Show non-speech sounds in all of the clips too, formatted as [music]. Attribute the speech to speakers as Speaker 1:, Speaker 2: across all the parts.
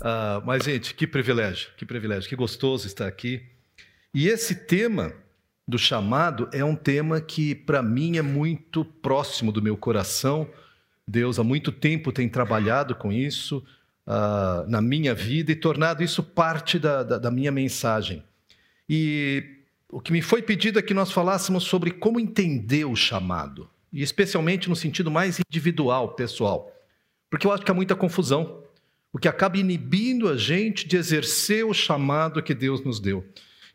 Speaker 1: Uh, mas, gente, que privilégio, que privilégio, que gostoso estar aqui. E esse tema do chamado é um tema que, para mim, é muito próximo do meu coração. Deus há muito tempo tem trabalhado com isso uh, na minha vida e tornado isso parte da, da, da minha mensagem. E o que me foi pedido é que nós falássemos sobre como entender o chamado, e especialmente no sentido mais individual, pessoal, porque eu acho que há muita confusão o que acaba inibindo a gente de exercer o chamado que Deus nos deu.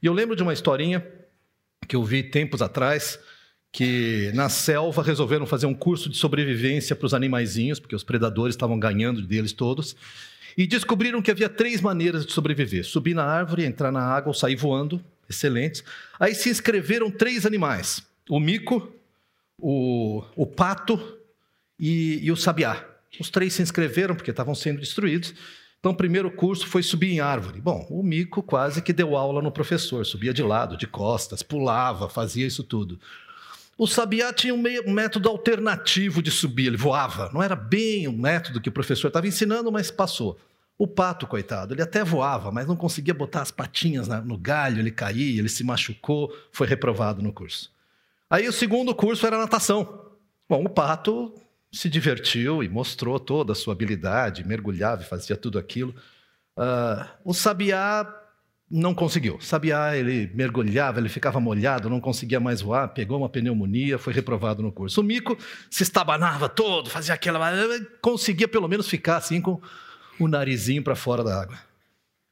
Speaker 1: E eu lembro de uma historinha que eu vi tempos atrás, que na selva resolveram fazer um curso de sobrevivência para os animaizinhos, porque os predadores estavam ganhando deles todos, e descobriram que havia três maneiras de sobreviver: subir na árvore, entrar na água ou sair voando, excelentes. Aí se inscreveram três animais: o mico, o, o pato e, e o sabiá. Os três se inscreveram porque estavam sendo destruídos. Então, o primeiro curso foi subir em árvore. Bom, o Mico quase que deu aula no professor, subia de lado, de costas, pulava, fazia isso tudo. O Sabiá tinha um, um método alternativo de subir, ele voava. Não era bem o método que o professor estava ensinando, mas passou. O pato, coitado, ele até voava, mas não conseguia botar as patinhas no galho, ele caía, ele se machucou, foi reprovado no curso. Aí o segundo curso era natação. Bom, o pato se divertiu e mostrou toda a sua habilidade, mergulhava e fazia tudo aquilo. Uh, o Sabiá não conseguiu. Sabiá, ele mergulhava, ele ficava molhado, não conseguia mais voar, pegou uma pneumonia, foi reprovado no curso. O Mico se estabanava todo, fazia aquela. conseguia pelo menos ficar assim com o narizinho para fora da água.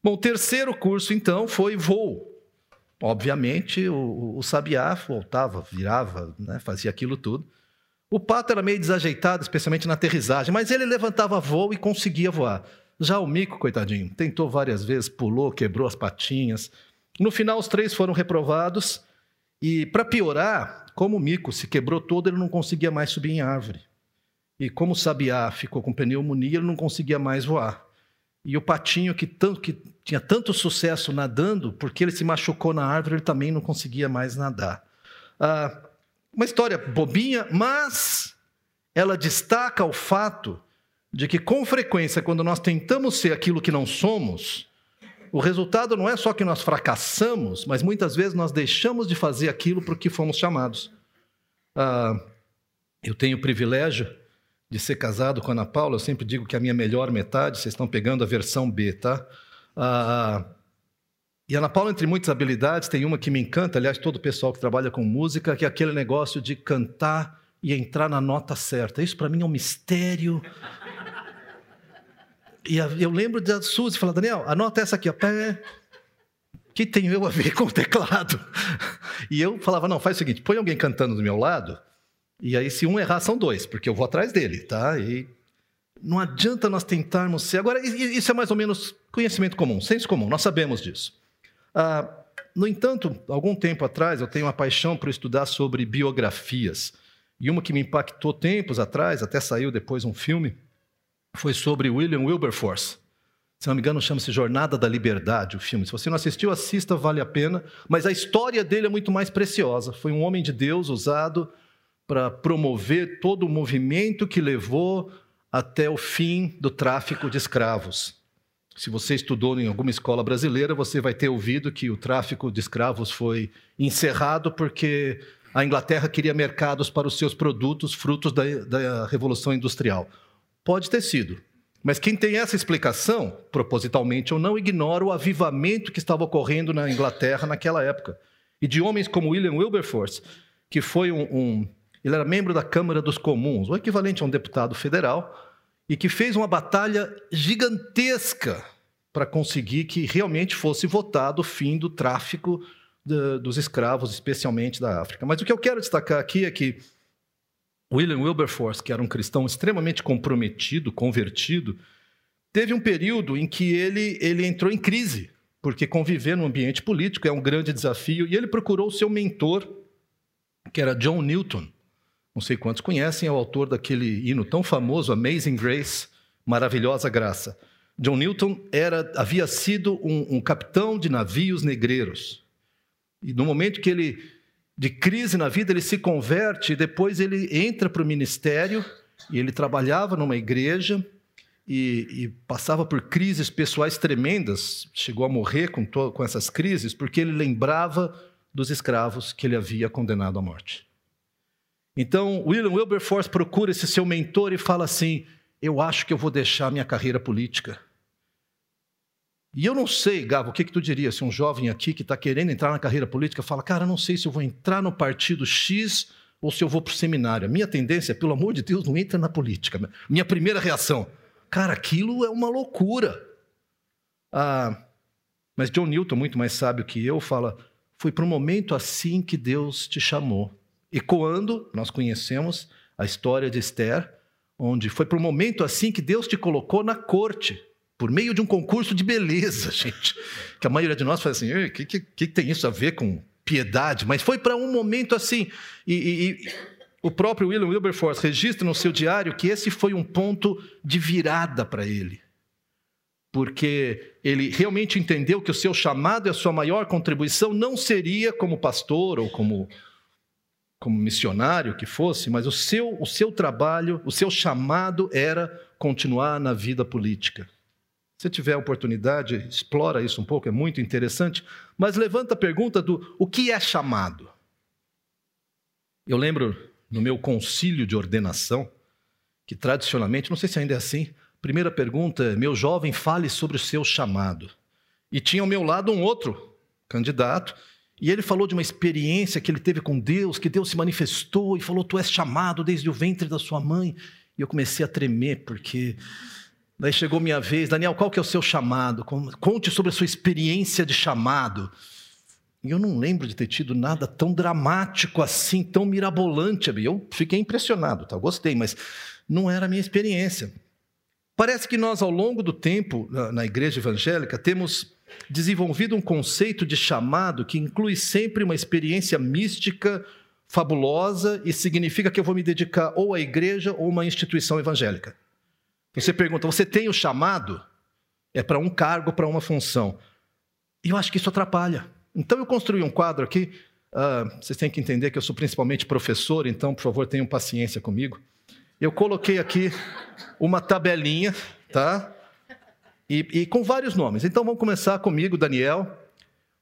Speaker 1: Bom, o terceiro curso, então, foi voo. Obviamente, o, o Sabiá voltava, virava, né, fazia aquilo tudo. O pato era meio desajeitado, especialmente na aterrissagem, mas ele levantava voo e conseguia voar. Já o mico, coitadinho, tentou várias vezes, pulou, quebrou as patinhas. No final, os três foram reprovados. E, para piorar, como o mico se quebrou todo, ele não conseguia mais subir em árvore. E como o sabiá ficou com pneumonia, ele não conseguia mais voar. E o patinho, que, tanto, que tinha tanto sucesso nadando, porque ele se machucou na árvore, ele também não conseguia mais nadar. Ah, uma história bobinha, mas ela destaca o fato de que, com frequência, quando nós tentamos ser aquilo que não somos, o resultado não é só que nós fracassamos, mas muitas vezes nós deixamos de fazer aquilo para o que fomos chamados. Ah, eu tenho o privilégio de ser casado com a Ana Paula, eu sempre digo que a minha melhor metade, vocês estão pegando a versão B, tá? Ah, e Ana Paula, entre muitas habilidades, tem uma que me encanta, aliás, todo o pessoal que trabalha com música, que é aquele negócio de cantar e entrar na nota certa. Isso para mim é um mistério. E eu lembro da Suzy falar, Daniel, anota essa aqui, ó. Que tem eu a ver com o teclado? E eu falava, não, faz o seguinte, põe alguém cantando do meu lado, e aí se um errar, são dois, porque eu vou atrás dele, tá? E não adianta nós tentarmos ser. Agora, isso é mais ou menos conhecimento comum, senso comum, nós sabemos disso. Ah, no entanto, algum tempo atrás, eu tenho uma paixão por estudar sobre biografias. E uma que me impactou tempos atrás, até saiu depois um filme, foi sobre William Wilberforce. Se não me engano, chama-se Jornada da Liberdade, o filme. Se você não assistiu, assista, vale a pena. Mas a história dele é muito mais preciosa. Foi um homem de Deus usado para promover todo o movimento que levou até o fim do tráfico de escravos. Se você estudou em alguma escola brasileira, você vai ter ouvido que o tráfico de escravos foi encerrado porque a Inglaterra queria mercados para os seus produtos, frutos da, da Revolução Industrial. Pode ter sido. Mas quem tem essa explicação, propositalmente ou não, ignora o avivamento que estava ocorrendo na Inglaterra naquela época. E de homens como William Wilberforce, que foi um, um ele era membro da Câmara dos Comuns, o equivalente a um deputado federal, e que fez uma batalha gigantesca para conseguir que realmente fosse votado o fim do tráfico de, dos escravos, especialmente da África. Mas o que eu quero destacar aqui é que William Wilberforce, que era um cristão extremamente comprometido, convertido, teve um período em que ele, ele entrou em crise, porque conviver no ambiente político é um grande desafio, e ele procurou o seu mentor, que era John Newton, não sei quantos conhecem, é o autor daquele hino tão famoso, Amazing Grace, Maravilhosa Graça. John Newton era, havia sido um, um capitão de navios negreiros. E no momento que ele, de crise na vida, ele se converte, depois ele entra para o ministério, e ele trabalhava numa igreja, e, e, passava por crises pessoais tremendas, chegou a morrer com, com essas crises, porque ele lembrava dos escravos que ele havia condenado à morte. Então, William Wilberforce procura esse seu mentor e fala assim: Eu acho que eu vou deixar minha carreira política. E eu não sei, Gabo, o que, que tu diria se um jovem aqui que está querendo entrar na carreira política fala, cara, não sei se eu vou entrar no partido X ou se eu vou para o seminário. A minha tendência pelo amor de Deus, não entra na política. Minha primeira reação, cara, aquilo é uma loucura. Ah, mas John Newton, muito mais sábio que eu, fala, foi para um momento assim que Deus te chamou. Ecoando, nós conhecemos a história de Esther, onde foi para um momento assim que Deus te colocou na corte por meio de um concurso de beleza, [laughs] gente. Que a maioria de nós fala assim: o que, que, que, tem isso a ver com piedade? Mas foi para um momento assim. E, e, e, o próprio William Wilberforce registra no seu diário que esse foi um ponto de virada para ele. Porque ele realmente entendeu que o seu chamado e a sua maior contribuição não seria como pastor ou como, como missionário que fosse, mas o seu, o seu trabalho, o seu chamado era continuar na vida política. Se tiver oportunidade, explora isso um pouco, é muito interessante. Mas levanta a pergunta do o que é chamado. Eu lembro no meu concílio de ordenação, que tradicionalmente, não sei se ainda é assim, primeira pergunta meu jovem, fale sobre o seu chamado. E tinha ao meu lado um outro candidato, e ele falou de uma experiência que ele teve com Deus, que Deus se manifestou e falou: Tu és chamado desde o ventre da sua mãe. E eu comecei a tremer, porque Daí chegou minha vez, Daniel, qual que é o seu chamado? Conte sobre a sua experiência de chamado. E eu não lembro de ter tido nada tão dramático assim, tão mirabolante. Eu fiquei impressionado, tá? gostei, mas não era a minha experiência. Parece que nós, ao longo do tempo, na igreja evangélica, temos desenvolvido um conceito de chamado que inclui sempre uma experiência mística fabulosa e significa que eu vou me dedicar ou à igreja ou a uma instituição evangélica. Você pergunta, você tem o chamado? É para um cargo, para uma função. E eu acho que isso atrapalha. Então eu construí um quadro aqui. Uh, vocês têm que entender que eu sou principalmente professor, então, por favor, tenham paciência comigo. Eu coloquei aqui uma tabelinha, tá? E, e com vários nomes. Então vamos começar comigo, Daniel,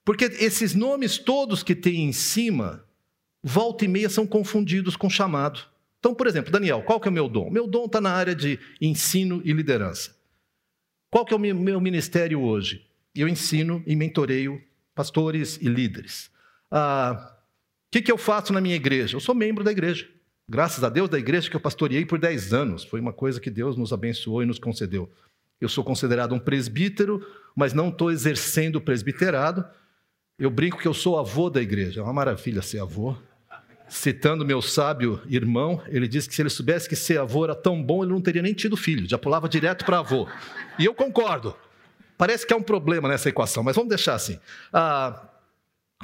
Speaker 1: porque esses nomes todos que tem em cima, volta e meia são confundidos com chamado. Então, por exemplo, Daniel, qual que é o meu dom? Meu dom está na área de ensino e liderança. Qual que é o meu ministério hoje? Eu ensino e mentoreio pastores e líderes. Ah, o que, que eu faço na minha igreja? Eu sou membro da igreja. Graças a Deus, da igreja que eu pastoreei por 10 anos. Foi uma coisa que Deus nos abençoou e nos concedeu. Eu sou considerado um presbítero, mas não estou exercendo o presbiterado. Eu brinco que eu sou avô da igreja. É uma maravilha ser avô citando meu sábio irmão, ele disse que se ele soubesse que ser avô era tão bom, ele não teria nem tido filho, já pulava direto para avô. E eu concordo. Parece que há um problema nessa equação, mas vamos deixar assim. Ah,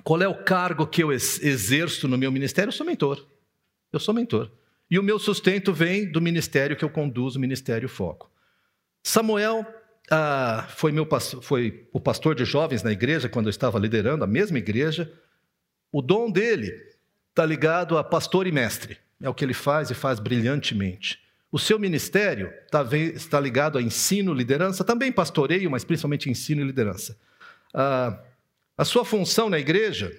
Speaker 1: qual é o cargo que eu exerço no meu ministério? Eu sou mentor. Eu sou mentor. E o meu sustento vem do ministério que eu conduzo, o Ministério Foco. Samuel ah, foi, meu, foi o pastor de jovens na igreja, quando eu estava liderando a mesma igreja. O dom dele está ligado a pastor e mestre. É o que ele faz e faz brilhantemente. O seu ministério tá está ligado a ensino, liderança, também pastoreio, mas principalmente ensino e liderança. Ah, a sua função na igreja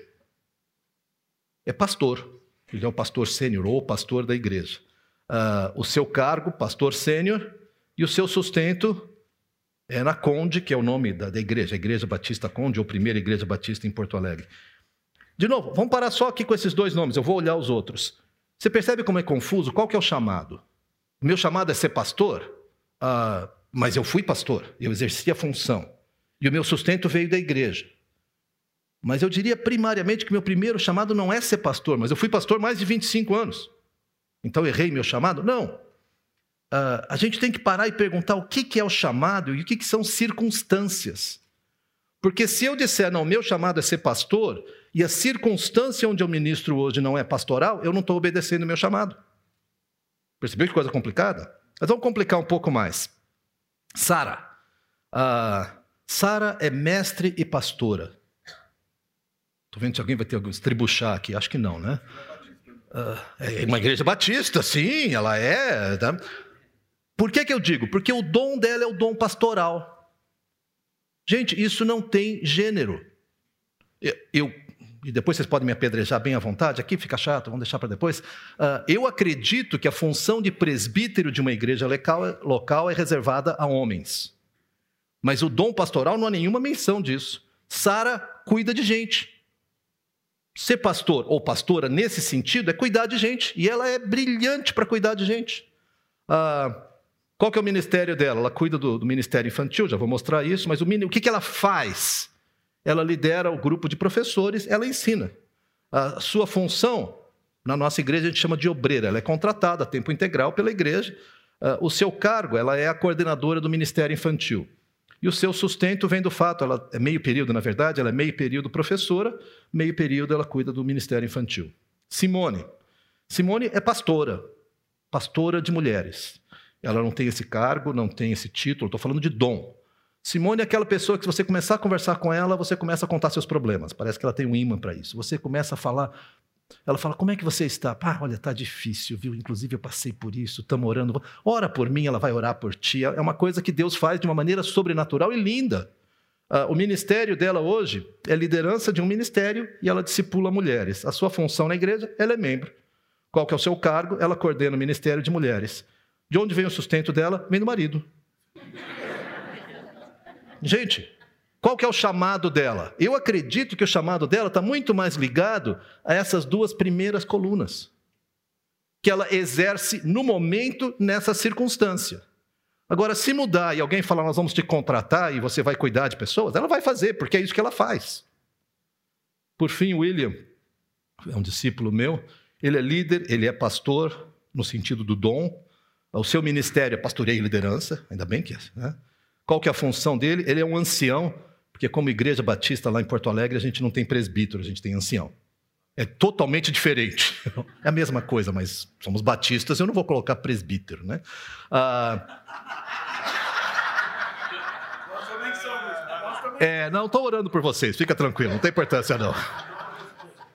Speaker 1: é pastor. Ele é o pastor sênior ou pastor da igreja. Ah, o seu cargo, pastor sênior, e o seu sustento é na Conde, que é o nome da, da igreja, a Igreja Batista Conde, ou Primeira Igreja Batista em Porto Alegre. De novo, vamos parar só aqui com esses dois nomes, eu vou olhar os outros. Você percebe como é confuso? Qual que é o chamado? O meu chamado é ser pastor, uh, mas eu fui pastor, eu exerci a função. E o meu sustento veio da igreja. Mas eu diria primariamente que meu primeiro chamado não é ser pastor, mas eu fui pastor mais de 25 anos. Então errei meu chamado? Não. Uh, a gente tem que parar e perguntar o que, que é o chamado e o que, que são circunstâncias. Porque se eu disser, não, meu chamado é ser pastor, e a circunstância onde eu ministro hoje não é pastoral, eu não estou obedecendo o meu chamado. Percebeu que coisa complicada? Mas vamos complicar um pouco mais. Sara. Uh, Sara é mestre e pastora. Estou vendo se alguém vai ter algum estribuchar aqui. Acho que não, né? Uh, é uma igreja batista, sim, ela é. Tá? Por que, que eu digo? Porque o dom dela é o dom pastoral. Gente, isso não tem gênero. Eu, eu e depois vocês podem me apedrejar bem à vontade, aqui fica chato, vamos deixar para depois. Uh, eu acredito que a função de presbítero de uma igreja local, local é reservada a homens. Mas o dom pastoral não há nenhuma menção disso. Sara cuida de gente. Ser pastor ou pastora nesse sentido é cuidar de gente. E ela é brilhante para cuidar de gente. Uh, qual que é o ministério dela? Ela cuida do, do ministério infantil, já vou mostrar isso, mas o, o que, que ela faz? ela lidera o grupo de professores, ela ensina. A sua função, na nossa igreja, a gente chama de obreira, ela é contratada a tempo integral pela igreja. Ah, o seu cargo, ela é a coordenadora do ministério infantil. E o seu sustento vem do fato, ela é meio período, na verdade, ela é meio período professora, meio período ela cuida do ministério infantil. Simone. Simone é pastora, pastora de mulheres. Ela não tem esse cargo, não tem esse título, estou falando de dom. Simone é aquela pessoa que, se você começar a conversar com ela, você começa a contar seus problemas. Parece que ela tem um imã para isso. Você começa a falar. Ela fala: Como é que você está? Pá, olha, está difícil, viu? Inclusive, eu passei por isso, estamos orando. Ora por mim, ela vai orar por ti. É uma coisa que Deus faz de uma maneira sobrenatural e linda. Uh, o ministério dela hoje é liderança de um ministério e ela discipula mulheres. A sua função na igreja, ela é membro. Qual que é o seu cargo? Ela coordena o ministério de mulheres. De onde vem o sustento dela? Vem do marido. Gente, qual que é o chamado dela? Eu acredito que o chamado dela está muito mais ligado a essas duas primeiras colunas, que ela exerce no momento, nessa circunstância. Agora, se mudar e alguém falar, nós vamos te contratar e você vai cuidar de pessoas, ela vai fazer, porque é isso que ela faz. Por fim, William, é um discípulo meu, ele é líder, ele é pastor, no sentido do dom. O seu ministério é pastoreio e liderança, ainda bem que é. Né? Qual que é a função dele? Ele é um ancião, porque como igreja batista lá em Porto Alegre, a gente não tem presbítero, a gente tem ancião. É totalmente diferente. [laughs] É a mesma coisa, mas somos batistas, eu não vou colocar presbítero, né? Ah... É, não, estou orando por vocês, fica tranquilo, não tem importância não.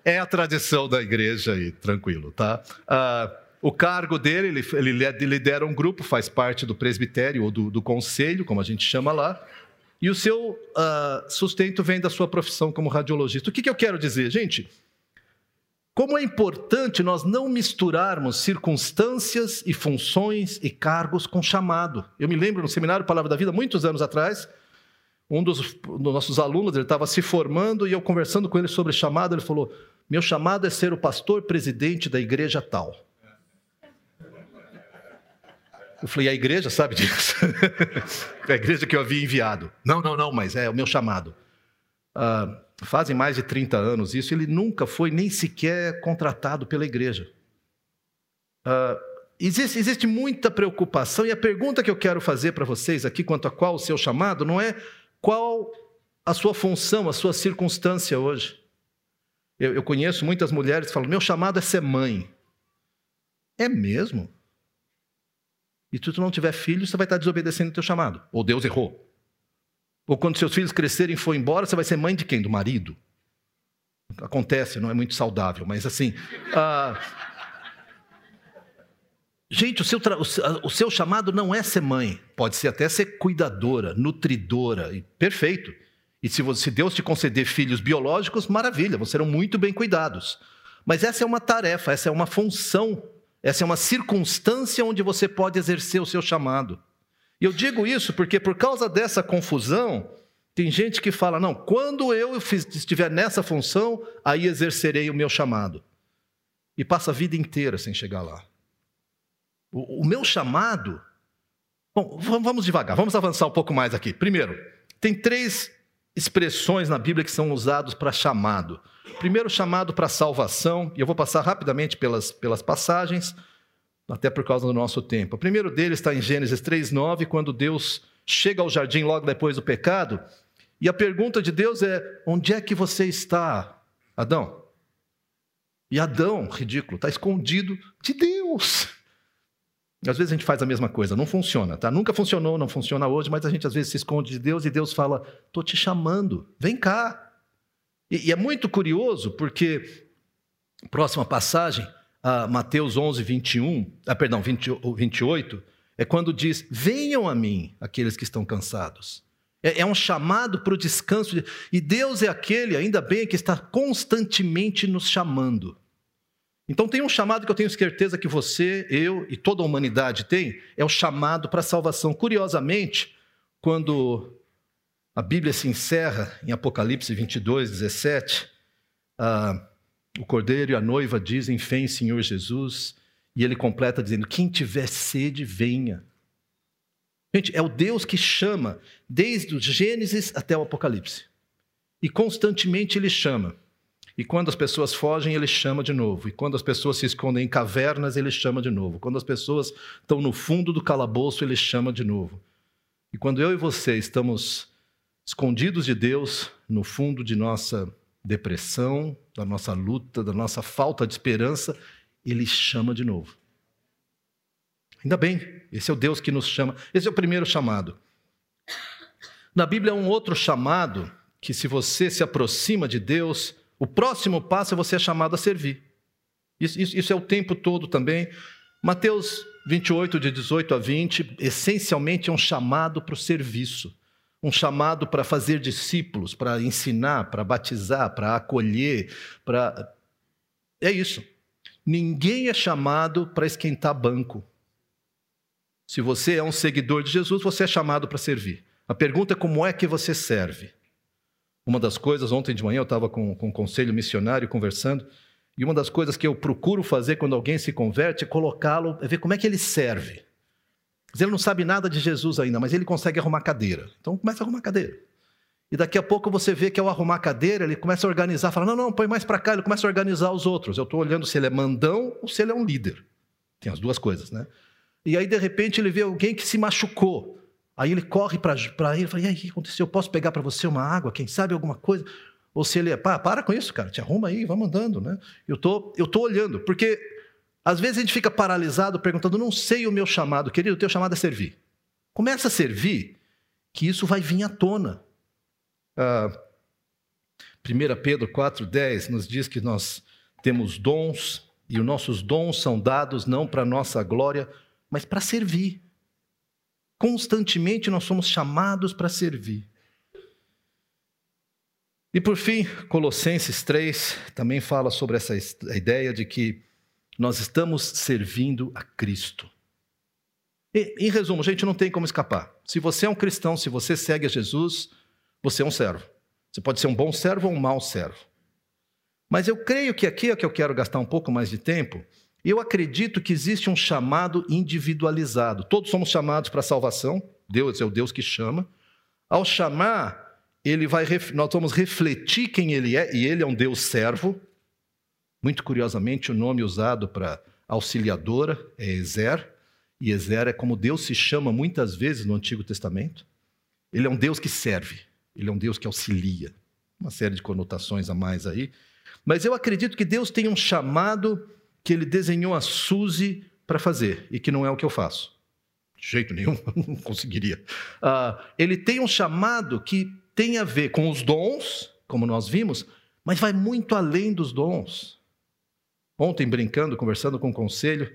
Speaker 1: É a tradição da igreja e tranquilo, tá? Ah, o cargo dele, ele, ele lidera um grupo, faz parte do presbitério ou do, do conselho, como a gente chama lá, e o seu uh, sustento vem da sua profissão como radiologista. O que, que eu quero dizer? Gente, como é importante nós não misturarmos circunstâncias e funções e cargos com chamado. Eu me lembro no seminário Palavra da Vida, muitos anos atrás, um dos, dos nossos alunos ele estava se formando e eu conversando com ele sobre chamado, ele falou: Meu chamado é ser o pastor presidente da igreja tal. Eu falei, a igreja sabe disso? [laughs] a igreja que eu havia enviado. Não, não, não, mas é o meu chamado. Uh, fazem mais de 30 anos isso, ele nunca foi nem sequer contratado pela igreja. Uh, existe, existe muita preocupação, e a pergunta que eu quero fazer para vocês aqui, quanto a qual o seu chamado, não é qual a sua função, a sua circunstância hoje. Eu, eu conheço muitas mulheres que falam: meu chamado é ser mãe. É mesmo? E se tu não tiver filho, você vai estar desobedecendo o teu chamado. Ou Deus errou. Ou quando seus filhos crescerem e for embora, você vai ser mãe de quem? Do marido. Acontece, não é muito saudável, mas assim. Ah... Gente, o seu, tra... o seu chamado não é ser mãe, pode ser até ser cuidadora, nutridora, e perfeito. E se, Deus te conceder filhos biológicos, maravilha, vocês serão muito bem cuidados. Mas essa é uma tarefa, essa é uma função essa é uma circunstância onde você pode exercer o seu chamado. E eu digo isso porque, por causa dessa confusão, tem gente que fala: não, quando eu estiver nessa função, aí exercerei o meu chamado. E passa a vida inteira sem chegar lá. O, o meu chamado. Bom, vamos devagar, vamos avançar um pouco mais aqui. Primeiro, tem três expressões na Bíblia que são usadas para chamado. Primeiro, chamado para salvação, e eu vou passar rapidamente pelas, pelas passagens, até por causa do nosso tempo. O primeiro deles está em Gênesis 3,9, quando Deus chega ao jardim logo depois do pecado, e a pergunta de Deus é: onde é que você está, Adão? E Adão, ridículo, está escondido de Deus. Às vezes a gente faz a mesma coisa, não funciona, tá? Nunca funcionou, não funciona hoje, mas a gente às vezes se esconde de Deus e Deus fala: "Tô te chamando, vem cá". E, e é muito curioso porque próxima passagem, Mateus 11, 21, ah, perdão, 20, 28, É quando diz: Venham a mim, aqueles que estão cansados. É, é um chamado para o descanso. E Deus é aquele, ainda bem, que está constantemente nos chamando. Então tem um chamado que eu tenho certeza que você, eu e toda a humanidade tem, é o chamado para a salvação. Curiosamente, quando a Bíblia se encerra em Apocalipse 22, 17, ah, o cordeiro e a noiva dizem: Fé em Senhor Jesus. E ele completa dizendo: Quem tiver sede, venha. Gente, é o Deus que chama desde o Gênesis até o Apocalipse. E constantemente ele chama. E quando as pessoas fogem, ele chama de novo. E quando as pessoas se escondem em cavernas, ele chama de novo. Quando as pessoas estão no fundo do calabouço, ele chama de novo. E quando eu e você estamos escondidos de Deus, no fundo de nossa depressão, da nossa luta, da nossa falta de esperança, ele chama de novo. Ainda bem, esse é o Deus que nos chama. Esse é o primeiro chamado. Na Bíblia há um outro chamado que, se você se aproxima de Deus, o próximo passo é você é chamado a servir. Isso, isso, isso é o tempo todo também. Mateus 28, de 18 a 20, essencialmente é um chamado para o serviço. Um chamado para fazer discípulos, para ensinar, para batizar, para acolher, para. É isso. Ninguém é chamado para esquentar banco. Se você é um seguidor de Jesus, você é chamado para servir. A pergunta é como é que você serve. Uma das coisas, ontem de manhã eu estava com, com um conselho missionário conversando, e uma das coisas que eu procuro fazer quando alguém se converte é colocá-lo, é ver como é que ele serve. Ele não sabe nada de Jesus ainda, mas ele consegue arrumar cadeira. Então começa a arrumar cadeira. E daqui a pouco você vê que ao arrumar cadeira, ele começa a organizar, fala: não, não, põe mais para cá, ele começa a organizar os outros. Eu estou olhando se ele é mandão ou se ele é um líder. Tem as duas coisas, né? E aí, de repente, ele vê alguém que se machucou. Aí ele corre para ele e fala: E aí, o que aconteceu? Eu posso pegar para você uma água? Quem sabe alguma coisa? Ou se ele é, pá, para com isso, cara, te arruma aí, vai mandando, né? Eu tô, eu tô olhando, porque às vezes a gente fica paralisado perguntando: não sei o meu chamado, querido, o teu chamado é servir. Começa a servir, que isso vai vir à tona. Ah, 1 Pedro 4,10 nos diz que nós temos dons, e os nossos dons são dados não para nossa glória, mas para servir. Constantemente nós somos chamados para servir. E por fim, Colossenses 3 também fala sobre essa ideia de que nós estamos servindo a Cristo. E, em resumo, gente, não tem como escapar. Se você é um cristão, se você segue a Jesus, você é um servo. Você pode ser um bom servo ou um mau servo. Mas eu creio que aqui é que eu quero gastar um pouco mais de tempo, eu acredito que existe um chamado individualizado. Todos somos chamados para a salvação. Deus é o Deus que chama. Ao chamar, ele vai, nós vamos refletir quem ele é, e ele é um Deus servo. Muito curiosamente, o nome usado para auxiliadora é Ezer, e Ezer é como Deus se chama muitas vezes no Antigo Testamento. Ele é um Deus que serve, ele é um Deus que auxilia. Uma série de conotações a mais aí. Mas eu acredito que Deus tem um chamado que ele desenhou a Suzy para fazer e que não é o que eu faço. De jeito nenhum, [laughs] não conseguiria. Uh, ele tem um chamado que tem a ver com os dons, como nós vimos, mas vai muito além dos dons. Ontem, brincando, conversando com o conselho,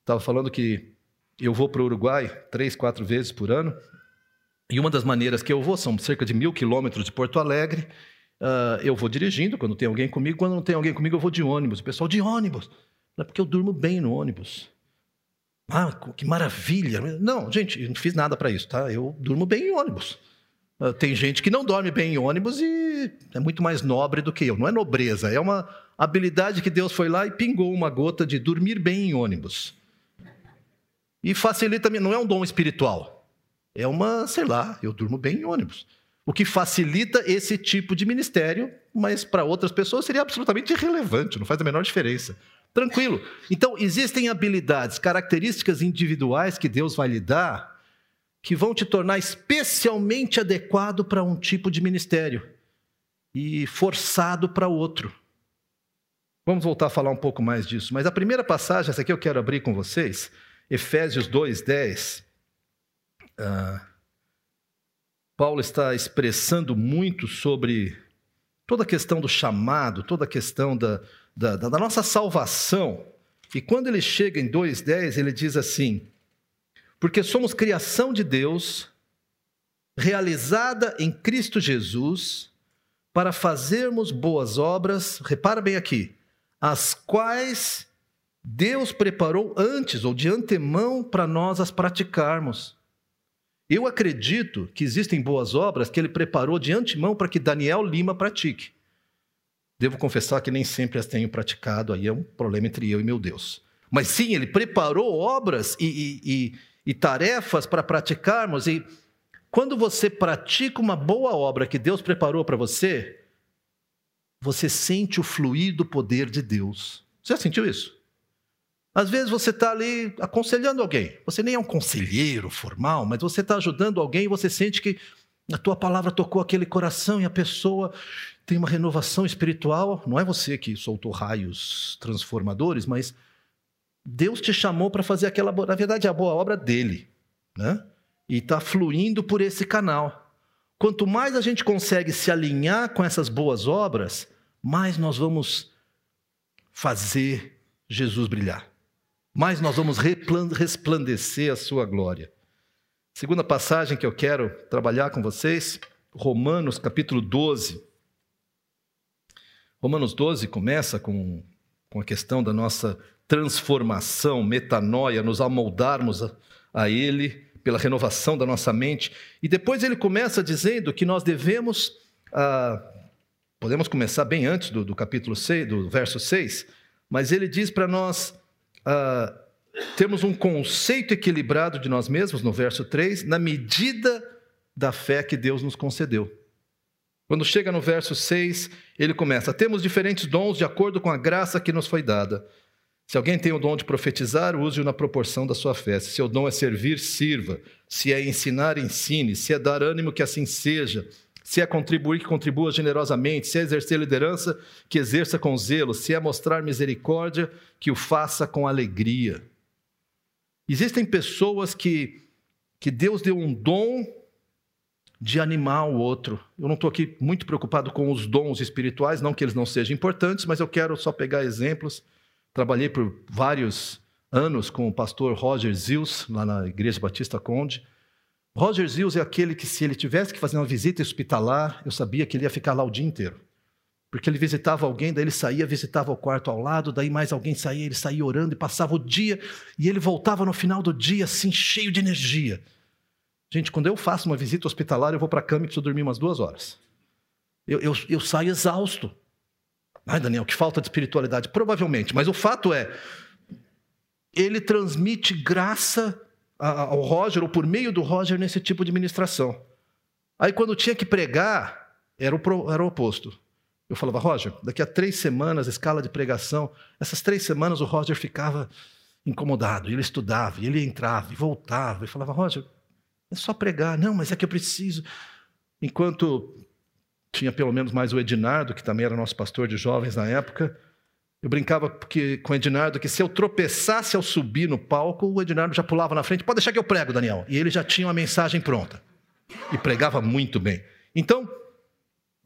Speaker 1: estava falando que eu vou para o Uruguai três, quatro vezes por ano, e uma das maneiras que eu vou são cerca de mil quilômetros de Porto Alegre. Uh, eu vou dirigindo quando tem alguém comigo, quando não tem alguém comigo, eu vou de ônibus. O pessoal, de ônibus. É porque eu durmo bem no ônibus. Ah, que maravilha! Não, gente, eu não fiz nada para isso, tá? Eu durmo bem em ônibus. Uh, tem gente que não dorme bem em ônibus e é muito mais nobre do que eu. Não é nobreza, é uma habilidade que Deus foi lá e pingou uma gota de dormir bem em ônibus. E facilita, não é um dom espiritual. É uma, sei lá, eu durmo bem em ônibus. O que facilita esse tipo de ministério, mas para outras pessoas seria absolutamente irrelevante, não faz a menor diferença. Tranquilo. Então, existem habilidades, características individuais que Deus vai lhe dar que vão te tornar especialmente adequado para um tipo de ministério e forçado para outro. Vamos voltar a falar um pouco mais disso. Mas a primeira passagem, essa aqui eu quero abrir com vocês, Efésios 2, 10. Uh, Paulo está expressando muito sobre toda a questão do chamado, toda a questão da, da, da nossa salvação. E quando ele chega em 2,10, ele diz assim: Porque somos criação de Deus, realizada em Cristo Jesus, para fazermos boas obras, repara bem aqui, as quais Deus preparou antes ou de antemão para nós as praticarmos. Eu acredito que existem boas obras que ele preparou de antemão para que Daniel Lima pratique. Devo confessar que nem sempre as tenho praticado, aí é um problema entre eu e meu Deus. Mas sim, ele preparou obras e, e, e, e tarefas para praticarmos, e quando você pratica uma boa obra que Deus preparou para você, você sente o fluir do poder de Deus. Você já sentiu isso? Às vezes você está ali aconselhando alguém. Você nem é um conselheiro formal, mas você está ajudando alguém e você sente que a tua palavra tocou aquele coração e a pessoa tem uma renovação espiritual. Não é você que soltou raios transformadores, mas Deus te chamou para fazer aquela, na verdade, a boa obra dele, né? E está fluindo por esse canal. Quanto mais a gente consegue se alinhar com essas boas obras, mais nós vamos fazer Jesus brilhar mais nós vamos resplandecer a sua glória. Segunda passagem que eu quero trabalhar com vocês, Romanos capítulo 12. Romanos 12 começa com, com a questão da nossa transformação, metanoia, nos amoldarmos a, a Ele pela renovação da nossa mente. E depois ele começa dizendo que nós devemos, ah, podemos começar bem antes do, do capítulo 6, do verso 6, mas ele diz para nós uh, temos um conceito equilibrado de nós mesmos, no verso 3, na medida da fé que Deus nos concedeu. Quando chega no verso 6, ele começa: Temos diferentes dons de acordo com a graça que nos foi dada. Se alguém tem o dom de profetizar, use-o na proporção da sua fé. Se seu dom é servir, sirva. Se é ensinar, ensine. Se é dar ânimo, que assim seja. Se é contribuir, que contribua generosamente. Se é exercer liderança, que exerça com zelo. Se é mostrar misericórdia, que o faça com alegria. Existem pessoas que, que Deus deu um dom de animar o outro. Eu não estou aqui muito preocupado com os dons espirituais, não que eles não sejam importantes, mas eu quero só pegar exemplos. Trabalhei por vários anos com o pastor Roger Zils, lá na Igreja Batista Conde. Roger Zils é aquele que, se ele tivesse que fazer uma visita hospitalar, eu sabia que ele ia ficar lá o dia inteiro. Porque ele visitava alguém, daí ele saía, visitava o quarto ao lado, daí mais alguém saía, ele saía orando e passava o dia, e ele voltava no final do dia assim, cheio de energia. Gente, quando eu faço uma visita hospitalar, eu vou para a cama e preciso dormir umas duas horas. Eu, eu, eu saio exausto. Ai, Daniel, que falta de espiritualidade. Provavelmente, mas o fato é, ele transmite graça ao Roger, ou por meio do Roger, nesse tipo de ministração. Aí, quando tinha que pregar, era o, era o oposto. Eu falava, Roger, daqui a três semanas, escala de pregação. Essas três semanas, o Roger ficava incomodado. Ele estudava, ele entrava e voltava. E falava, Roger, é só pregar. Não, mas é que eu preciso. Enquanto tinha pelo menos mais o Ednardo, que também era nosso pastor de jovens na época, eu brincava com o Ednardo que se eu tropeçasse ao subir no palco, o Ednardo já pulava na frente. Pode deixar que eu prego, Daniel. E ele já tinha uma mensagem pronta. E pregava muito bem. Então,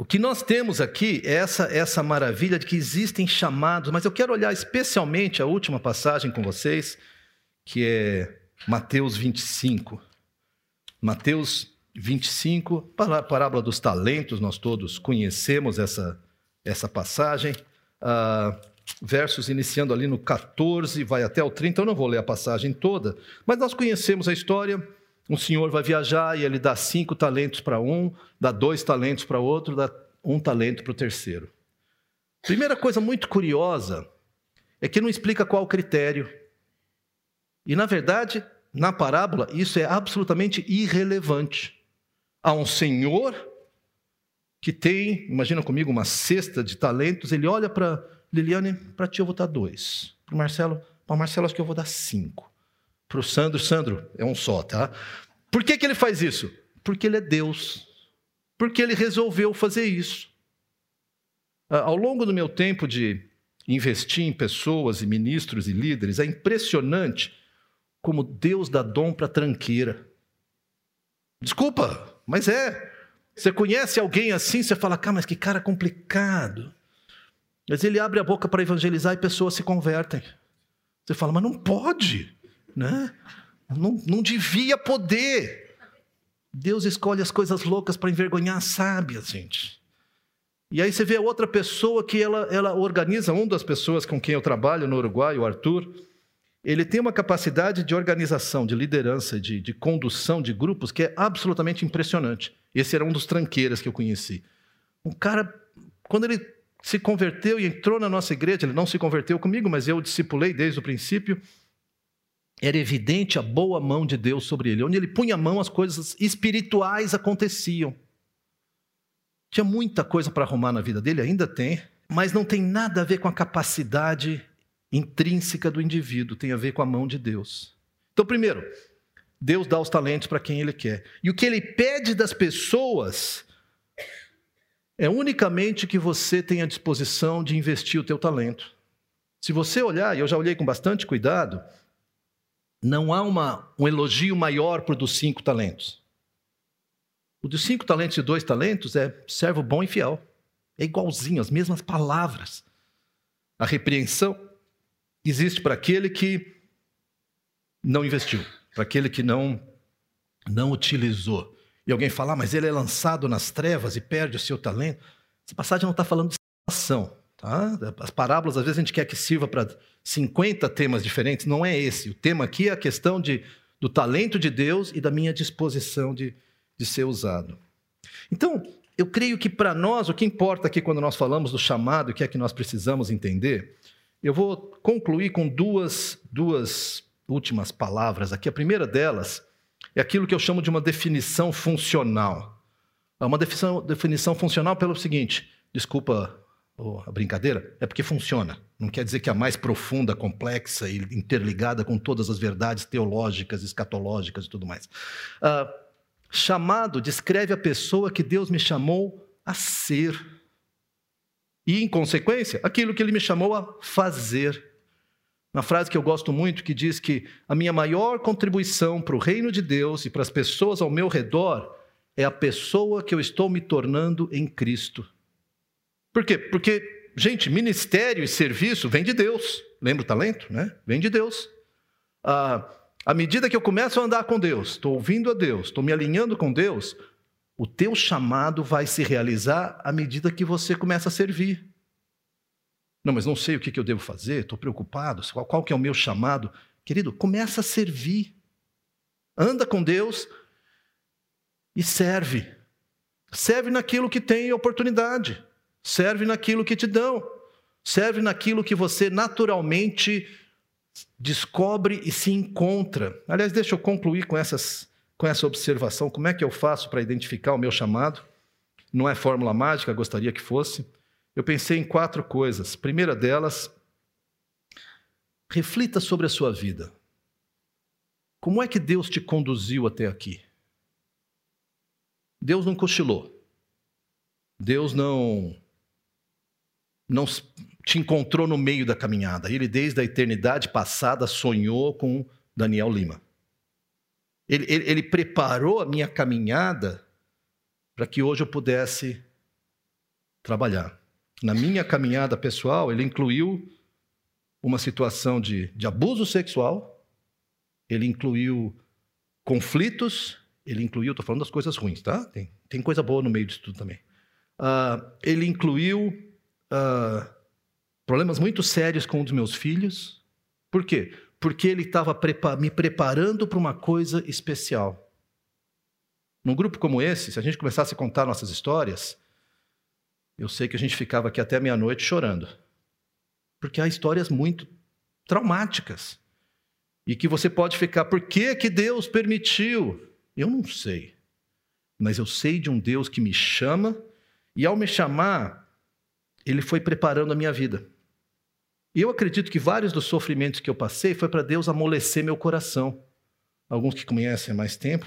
Speaker 1: o que nós temos aqui é essa, essa maravilha de que existem chamados, mas eu quero olhar especialmente a última passagem com vocês, que é Mateus 25. Mateus 25, parábola dos talentos, nós todos conhecemos essa, essa passagem. Uh, versos iniciando ali no 14, vai até o 30, eu não vou ler a passagem toda, mas nós conhecemos a história um senhor vai viajar e ele dá cinco talentos para um, dá dois talentos para outro, dá um talento para o terceiro. Primeira coisa muito curiosa é que não explica qual o critério. E, na verdade, na parábola, isso é absolutamente irrelevante. Há um senhor que tem, imagina comigo, uma cesta de talentos, ele olha para Liliane, para ti eu vou dar dois. Para Marcelo, para Marcelo acho que eu vou dar cinco para o Sandro, Sandro, é um só, tá? Por que, que ele faz isso? Porque ele é Deus. Porque ele resolveu fazer isso. Ao longo do meu tempo de investir em pessoas e ministros e líderes, é impressionante como Deus dá dom para tranqueira. Desculpa, mas é. Você conhece alguém assim, você fala, cara, mas que cara complicado. Mas ele abre a boca para evangelizar e pessoas se convertem. Você fala, mas não pode. Né? Não, não devia poder. Deus escolhe as coisas loucas para envergonhar as sábias, gente. E aí você vê outra pessoa que ela, ela organiza, uma das pessoas com quem eu trabalho no Uruguai, o Arthur, ele tem uma capacidade de organização, de liderança, de, de condução de grupos que é absolutamente impressionante. Esse era um dos tranqueiras que eu conheci. Um cara, quando ele se converteu e entrou na nossa igreja, ele não se converteu comigo, mas eu o discipulei desde o princípio. Era evidente a boa mão de Deus sobre ele. Onde ele punha a mão, as coisas espirituais aconteciam. Tinha muita coisa para arrumar na vida dele, ainda tem, mas não tem nada a ver com a capacidade intrínseca do indivíduo, tem a ver com a mão de Deus. Então, primeiro, Deus dá os talentos para quem Ele quer. E o que Ele pede das pessoas é unicamente que você tenha disposição de investir o teu talento. Se você olhar, e eu já olhei com bastante cuidado, não há uma, um elogio maior para o dos cinco talentos. O dos cinco talentos e dois talentos é servo bom e fiel. É igualzinho, as mesmas palavras. A repreensão existe para aquele que não investiu, para aquele que não, não utilizou e alguém falar, ah, mas ele é lançado nas trevas e perde o seu talento. Essa passagem não está falando de salvação. Tá? As parábolas, às vezes, a gente quer que sirva para 50 temas diferentes. Não é esse. O tema aqui é a questão de, do talento de Deus e da minha disposição de, de ser usado. Então, eu creio que para nós, o que importa aqui quando nós falamos do chamado, o que é que nós precisamos entender, eu vou concluir com duas, duas últimas palavras aqui. A primeira delas é aquilo que eu chamo de uma definição funcional. É uma definição, definição funcional pelo seguinte: desculpa a brincadeira, é porque funciona. Não quer dizer que é a mais profunda, complexa e interligada com todas as verdades teológicas, escatológicas e tudo mais. Uh, chamado descreve a pessoa que Deus me chamou a ser. E, em consequência, aquilo que ele me chamou a fazer. Uma frase que eu gosto muito que diz que a minha maior contribuição para o reino de Deus e para as pessoas ao meu redor é a pessoa que eu estou me tornando em Cristo. Por quê? Porque, gente, ministério e serviço vem de Deus. Lembra o talento, né? Vem de Deus. Ah, à medida que eu começo a andar com Deus, estou ouvindo a Deus, estou me alinhando com Deus, o teu chamado vai se realizar à medida que você começa a servir. Não, mas não sei o que, eu devo fazer, estou preocupado, qual, qual que é o meu chamado? Querido, começa a servir. Anda com Deus e serve. Serve naquilo que tem oportunidade. Serve naquilo que te dão. Serve naquilo que você naturalmente descobre e se encontra. Aliás, deixa eu concluir com, essas, com essa observação. Como é que eu faço para identificar o meu chamado? Não é fórmula mágica, gostaria que fosse eu pensei em quatro coisas. Primeira delas, reflita sobre a sua vida. Como é que Deus te conduziu até aqui? Deus não cochilou. Deus não não te encontrou no meio da caminhada. Ele desde a eternidade passada sonhou com Daniel Lima. Ele, ele, ele preparou a minha caminhada para que hoje eu pudesse trabalhar na minha caminhada pessoal, ele incluiu uma situação de, de abuso sexual, ele incluiu conflitos, ele incluiu, estou falando das coisas ruins, tá? Tem, tem coisa boa no meio disso tudo também. Uh, ele incluiu uh, problemas muito sérios com um dos meus filhos. Por quê? Porque ele estava prepa me preparando para uma coisa especial. Num grupo como esse, se a gente começasse a contar nossas histórias, eu sei que a gente ficava aqui até meia-noite chorando. Porque há histórias muito traumáticas. E que você pode ficar, por que, que Deus permitiu? Eu não sei. Mas eu sei de um Deus que me chama, e ao me chamar, Ele foi preparando a minha vida. E eu acredito que vários dos sofrimentos que eu passei foi para Deus amolecer meu coração. Alguns que conhecem há mais tempo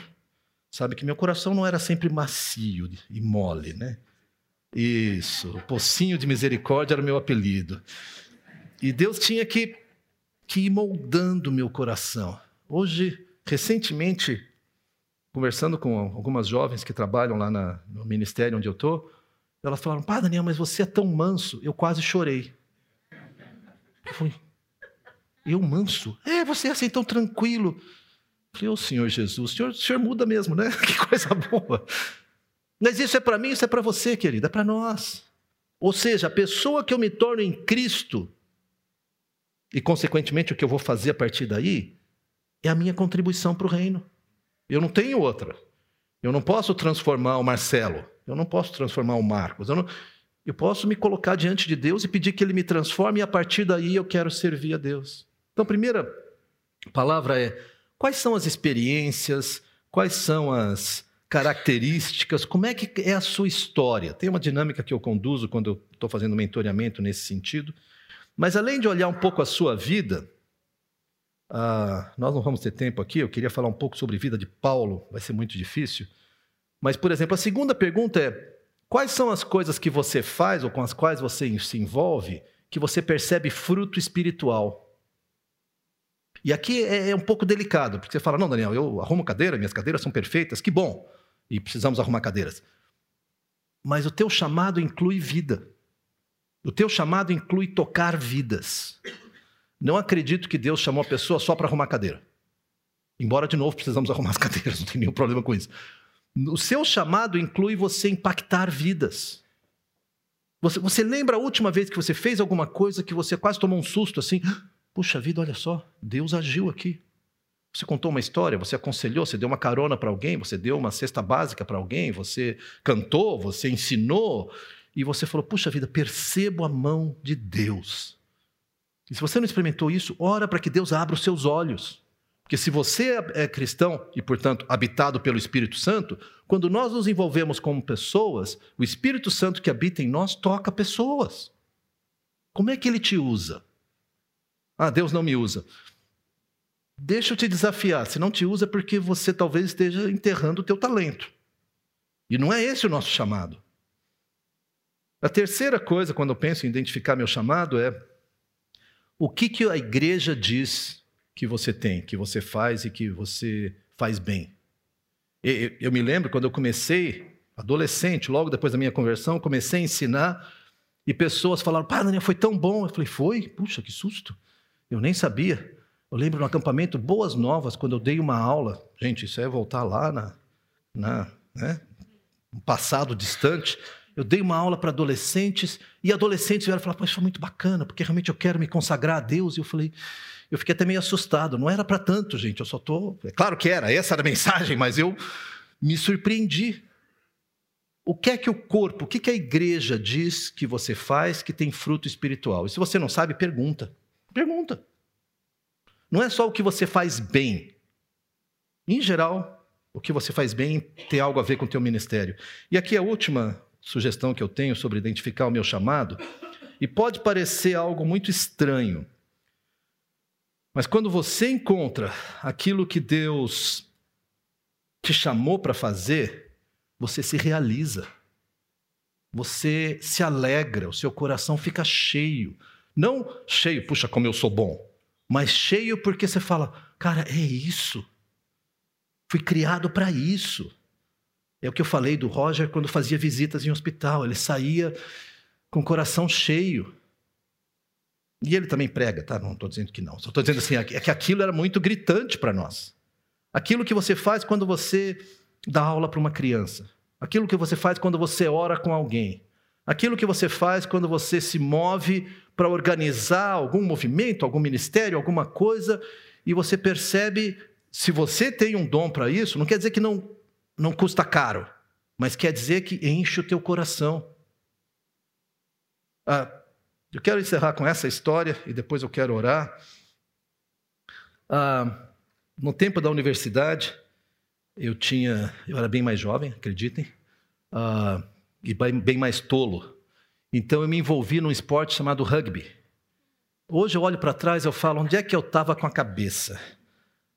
Speaker 1: sabem que meu coração não era sempre macio e mole, né? Isso, o Pocinho de Misericórdia era o meu apelido. E Deus tinha que, que ir moldando meu coração. Hoje, recentemente, conversando com algumas jovens que trabalham lá na, no ministério onde eu estou, elas falaram: Pá, Daniel, mas você é tão manso. Eu quase chorei. Eu eu manso? É, você é assim tão tranquilo. Falei, ô Senhor Jesus, o senhor, o senhor muda mesmo, né? [laughs] Que coisa boa. Mas isso é para mim, isso é para você, querida, é para nós. Ou seja, a pessoa que eu me torno em Cristo, e consequentemente o que eu vou fazer a partir daí, é a minha contribuição para o reino. Eu não tenho outra. Eu não posso transformar o Marcelo, eu não posso transformar o Marcos, eu, não... eu posso me colocar diante de Deus e pedir que Ele me transforme, e a partir daí eu quero servir a Deus. Então, a primeira palavra é: quais são as experiências, quais são as características, como é que é a sua história? Tem uma dinâmica que eu conduzo quando eu estou fazendo mentoreamento nesse sentido. Mas além de olhar um pouco a sua vida, ah, nós não vamos ter tempo aqui, eu queria falar um pouco sobre a vida de Paulo, vai ser muito difícil. Mas, por exemplo, a segunda pergunta é: quais são as coisas que você faz ou com as quais você se envolve que você percebe fruto espiritual? E aqui é, é um pouco delicado, porque você fala: não, Daniel, eu arrumo cadeira, minhas cadeiras são perfeitas, que bom, e precisamos arrumar cadeiras. Mas o teu chamado inclui vida. O teu chamado inclui tocar vidas. Não acredito que Deus chamou a pessoa só para arrumar cadeira. Embora, de novo, precisamos arrumar as [laughs] cadeiras, não tem nenhum problema com isso. O seu chamado inclui você impactar vidas. Você, você, lembra a última vez que você fez alguma coisa que você quase tomou um susto assim? Puxa vida, olha só, Deus agiu aqui. Você contou uma história, você aconselhou, você deu uma carona para alguém, você deu uma cesta básica para alguém, você cantou, você ensinou, e você falou: Puxa vida, percebo a mão de Deus. E se você não experimentou isso, ora para que Deus abra os seus olhos. Porque se você é cristão e, portanto, habitado pelo Espírito Santo, quando nós nos envolvemos como pessoas, o Espírito Santo que habita em nós toca pessoas. Como é que ele te usa? Ah, Deus não me usa. Deixa eu te desafiar. Se não te usa, é porque você talvez esteja enterrando o teu talento. E não é esse o nosso chamado. A terceira coisa, quando eu penso em identificar meu chamado, é o que, que a igreja diz que você tem, que você faz e que você faz bem. Eu me lembro quando eu comecei, adolescente, logo depois da minha conversão, comecei a ensinar e pessoas falaram: Pá, Daniel, foi tão bom. Eu falei: Foi? Puxa, que susto. Eu nem sabia. Eu lembro no acampamento Boas Novas, quando eu dei uma aula. Gente, isso é voltar lá na, na né, um passado distante. Eu dei uma aula para adolescentes e adolescentes vieram falar: Poxa, foi muito bacana, porque realmente eu quero me consagrar a Deus. E eu falei: Eu fiquei até meio assustado. Não era para tanto, gente. Eu só. Tô... É claro que era, essa era a [laughs] mensagem, mas eu me surpreendi. O que é que o corpo, o que, que a igreja diz que você faz que tem fruto espiritual? E se você não sabe, pergunta. Pergunta. Não é só o que você faz bem. Em geral, o que você faz bem tem algo a ver com o teu ministério. E aqui a última sugestão que eu tenho sobre identificar o meu chamado, e pode parecer algo muito estranho, mas quando você encontra aquilo que Deus te chamou para fazer, você se realiza. Você se alegra, o seu coração fica cheio. Não cheio, puxa, como eu sou bom, mas cheio porque você fala, cara, é isso. Fui criado para isso. É o que eu falei do Roger quando fazia visitas em hospital. Ele saía com o coração cheio. E ele também prega, tá? Não estou dizendo que não. Só estou dizendo assim, é que aquilo era muito gritante para nós. Aquilo que você faz quando você dá aula para uma criança. Aquilo que você faz quando você ora com alguém. Aquilo que você faz quando você se move para organizar algum movimento, algum ministério, alguma coisa, e você percebe, se você tem um dom para isso, não quer dizer que não não custa caro, mas quer dizer que enche o teu coração. Ah, eu quero encerrar com essa história e depois eu quero orar. Ah, no tempo da universidade, eu tinha, eu era bem mais jovem, acreditem, ah, e bem mais tolo. Então eu me envolvi num esporte chamado rugby. Hoje eu olho para trás e eu falo, onde é que eu estava com a cabeça?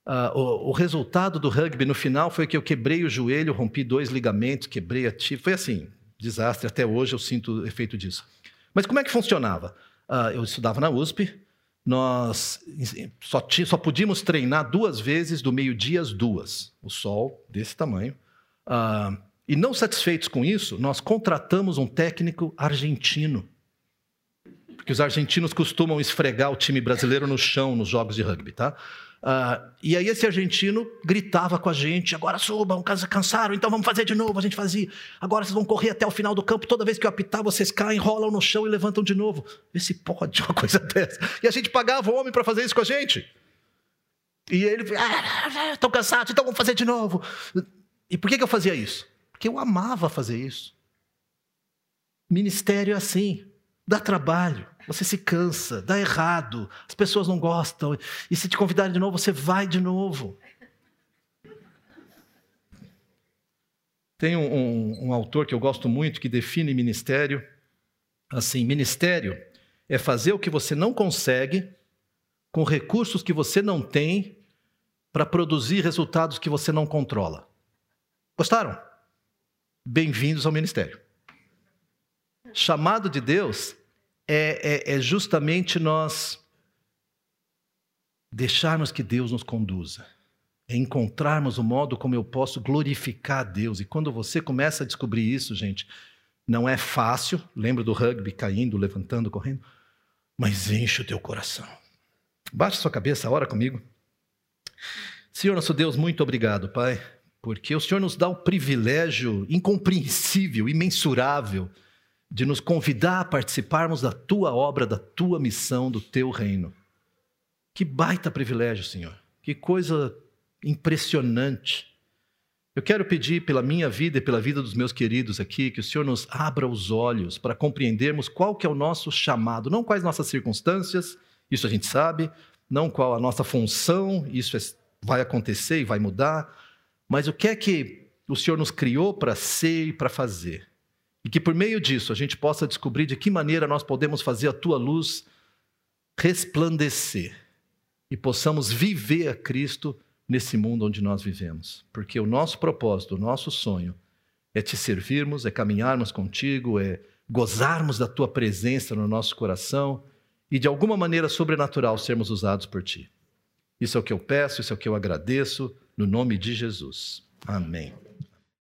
Speaker 1: Uh, o, o, resultado do rugby no final foi que eu quebrei o joelho, rompi dois ligamentos, quebrei a tibia. Foi assim, desastre. Até hoje eu sinto o efeito disso. Mas como é que funcionava? Uh, eu estudava na USP, nós só, só podíamos treinar duas vezes do meio-dia às duas. O sol desse tamanho. Uh, e não satisfeitos com isso, nós contratamos um técnico argentino. Porque os argentinos costumam esfregar o time brasileiro no chão nos jogos de rugby, tá? Uh, e aí esse argentino gritava com a gente: agora subam, cansaram, então vamos fazer de novo. A gente fazia. Agora vocês vão correr até o final do campo. Toda vez que eu apitar, vocês caem, rolam no chão e levantam de novo. Vê se pode uma coisa [laughs] dessa. E a gente pagava o homem para fazer isso com a gente. E ele, ah, estão cansados, então vamos fazer de novo. E por que, que eu fazia isso? Porque eu amava fazer isso. Ministério é assim, dá trabalho, você se cansa, dá errado, as pessoas não gostam, e se te convidarem de novo, você vai de novo. Tem um, um, um autor que eu gosto muito que define ministério assim: ministério é fazer o que você não consegue com recursos que você não tem para produzir resultados que você não controla. Gostaram? Bem-vindos ao ministério. Chamado de Deus é, é, é justamente nós deixarmos que Deus nos conduza, é encontrarmos o modo como eu posso glorificar a Deus. E quando você começa a descobrir isso, gente, não é fácil. Lembra do rugby caindo, levantando, correndo? Mas enche o teu coração. Baixe sua cabeça, ora comigo. Senhor nosso Deus, muito obrigado, Pai, porque o Senhor nos dá o privilégio incompreensível, imensurável de nos convidar a participarmos da tua obra, da tua missão, do teu reino. Que baita privilégio, Senhor. Que coisa impressionante. Eu quero pedir pela minha vida e pela vida dos meus queridos aqui que o Senhor nos abra os olhos para compreendermos qual que é o nosso chamado, não quais nossas circunstâncias, isso a gente sabe, não qual a nossa função, isso é, vai acontecer e vai mudar, mas o que é que o Senhor nos criou para ser e para fazer. E que por meio disso a gente possa descobrir de que maneira nós podemos fazer a tua luz resplandecer e possamos viver a Cristo nesse mundo onde nós vivemos. Porque o nosso propósito, o nosso sonho é te servirmos, é caminharmos contigo, é gozarmos da tua presença no nosso coração e de alguma maneira sobrenatural sermos usados por ti. Isso é o que eu peço, isso é o que eu agradeço, no nome de Jesus. Amém.